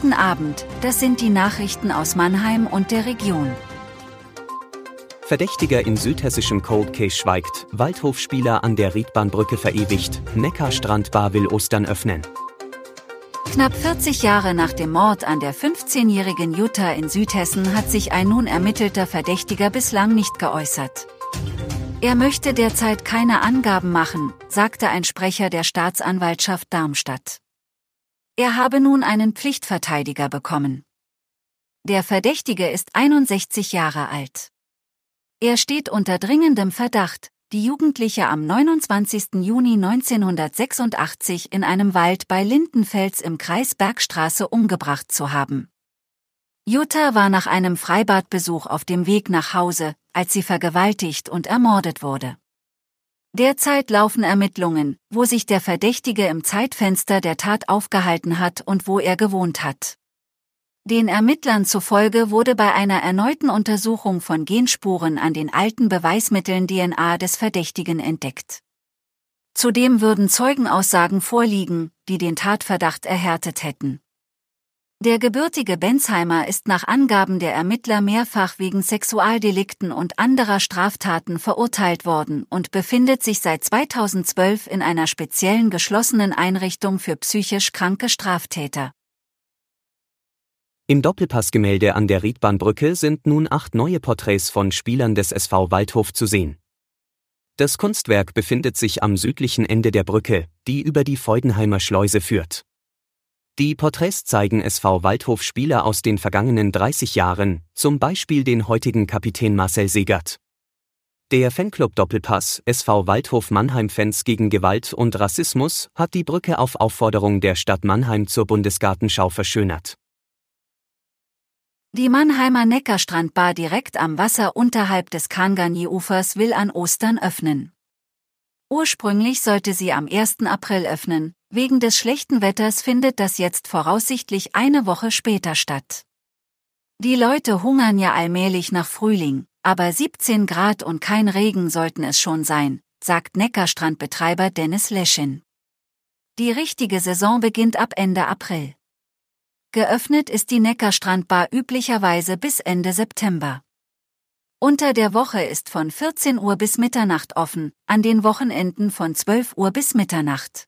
Guten Abend, das sind die Nachrichten aus Mannheim und der Region. Verdächtiger in südhessischem Cold Case schweigt, Waldhofspieler an der Riedbahnbrücke verewigt, Neckarstrandbar will Ostern öffnen. Knapp 40 Jahre nach dem Mord an der 15-jährigen Jutta in Südhessen hat sich ein nun ermittelter Verdächtiger bislang nicht geäußert. Er möchte derzeit keine Angaben machen, sagte ein Sprecher der Staatsanwaltschaft Darmstadt. Er habe nun einen Pflichtverteidiger bekommen. Der Verdächtige ist 61 Jahre alt. Er steht unter dringendem Verdacht, die Jugendliche am 29. Juni 1986 in einem Wald bei Lindenfels im Kreis Bergstraße umgebracht zu haben. Jutta war nach einem Freibadbesuch auf dem Weg nach Hause, als sie vergewaltigt und ermordet wurde. Derzeit laufen Ermittlungen, wo sich der Verdächtige im Zeitfenster der Tat aufgehalten hat und wo er gewohnt hat. Den Ermittlern zufolge wurde bei einer erneuten Untersuchung von Genspuren an den alten Beweismitteln DNA des Verdächtigen entdeckt. Zudem würden Zeugenaussagen vorliegen, die den Tatverdacht erhärtet hätten. Der gebürtige Bensheimer ist nach Angaben der Ermittler mehrfach wegen Sexualdelikten und anderer Straftaten verurteilt worden und befindet sich seit 2012 in einer speziellen geschlossenen Einrichtung für psychisch kranke Straftäter. Im Doppelpassgemälde an der Riedbahnbrücke sind nun acht neue Porträts von Spielern des SV Waldhof zu sehen. Das Kunstwerk befindet sich am südlichen Ende der Brücke, die über die Feudenheimer Schleuse führt. Die Porträts zeigen SV Waldhof Spieler aus den vergangenen 30 Jahren, zum Beispiel den heutigen Kapitän Marcel Segert. Der Fanclub Doppelpass SV Waldhof Mannheim Fans gegen Gewalt und Rassismus hat die Brücke auf Aufforderung der Stadt Mannheim zur Bundesgartenschau verschönert. Die Mannheimer Neckarstrandbar direkt am Wasser unterhalb des Kangani-Ufers will an Ostern öffnen. Ursprünglich sollte sie am 1. April öffnen, wegen des schlechten Wetters findet das jetzt voraussichtlich eine Woche später statt. Die Leute hungern ja allmählich nach Frühling, aber 17 Grad und kein Regen sollten es schon sein, sagt Neckarstrandbetreiber Dennis Leschin. Die richtige Saison beginnt ab Ende April. Geöffnet ist die Neckarstrandbar üblicherweise bis Ende September. Unter der Woche ist von 14 Uhr bis Mitternacht offen, an den Wochenenden von 12 Uhr bis Mitternacht.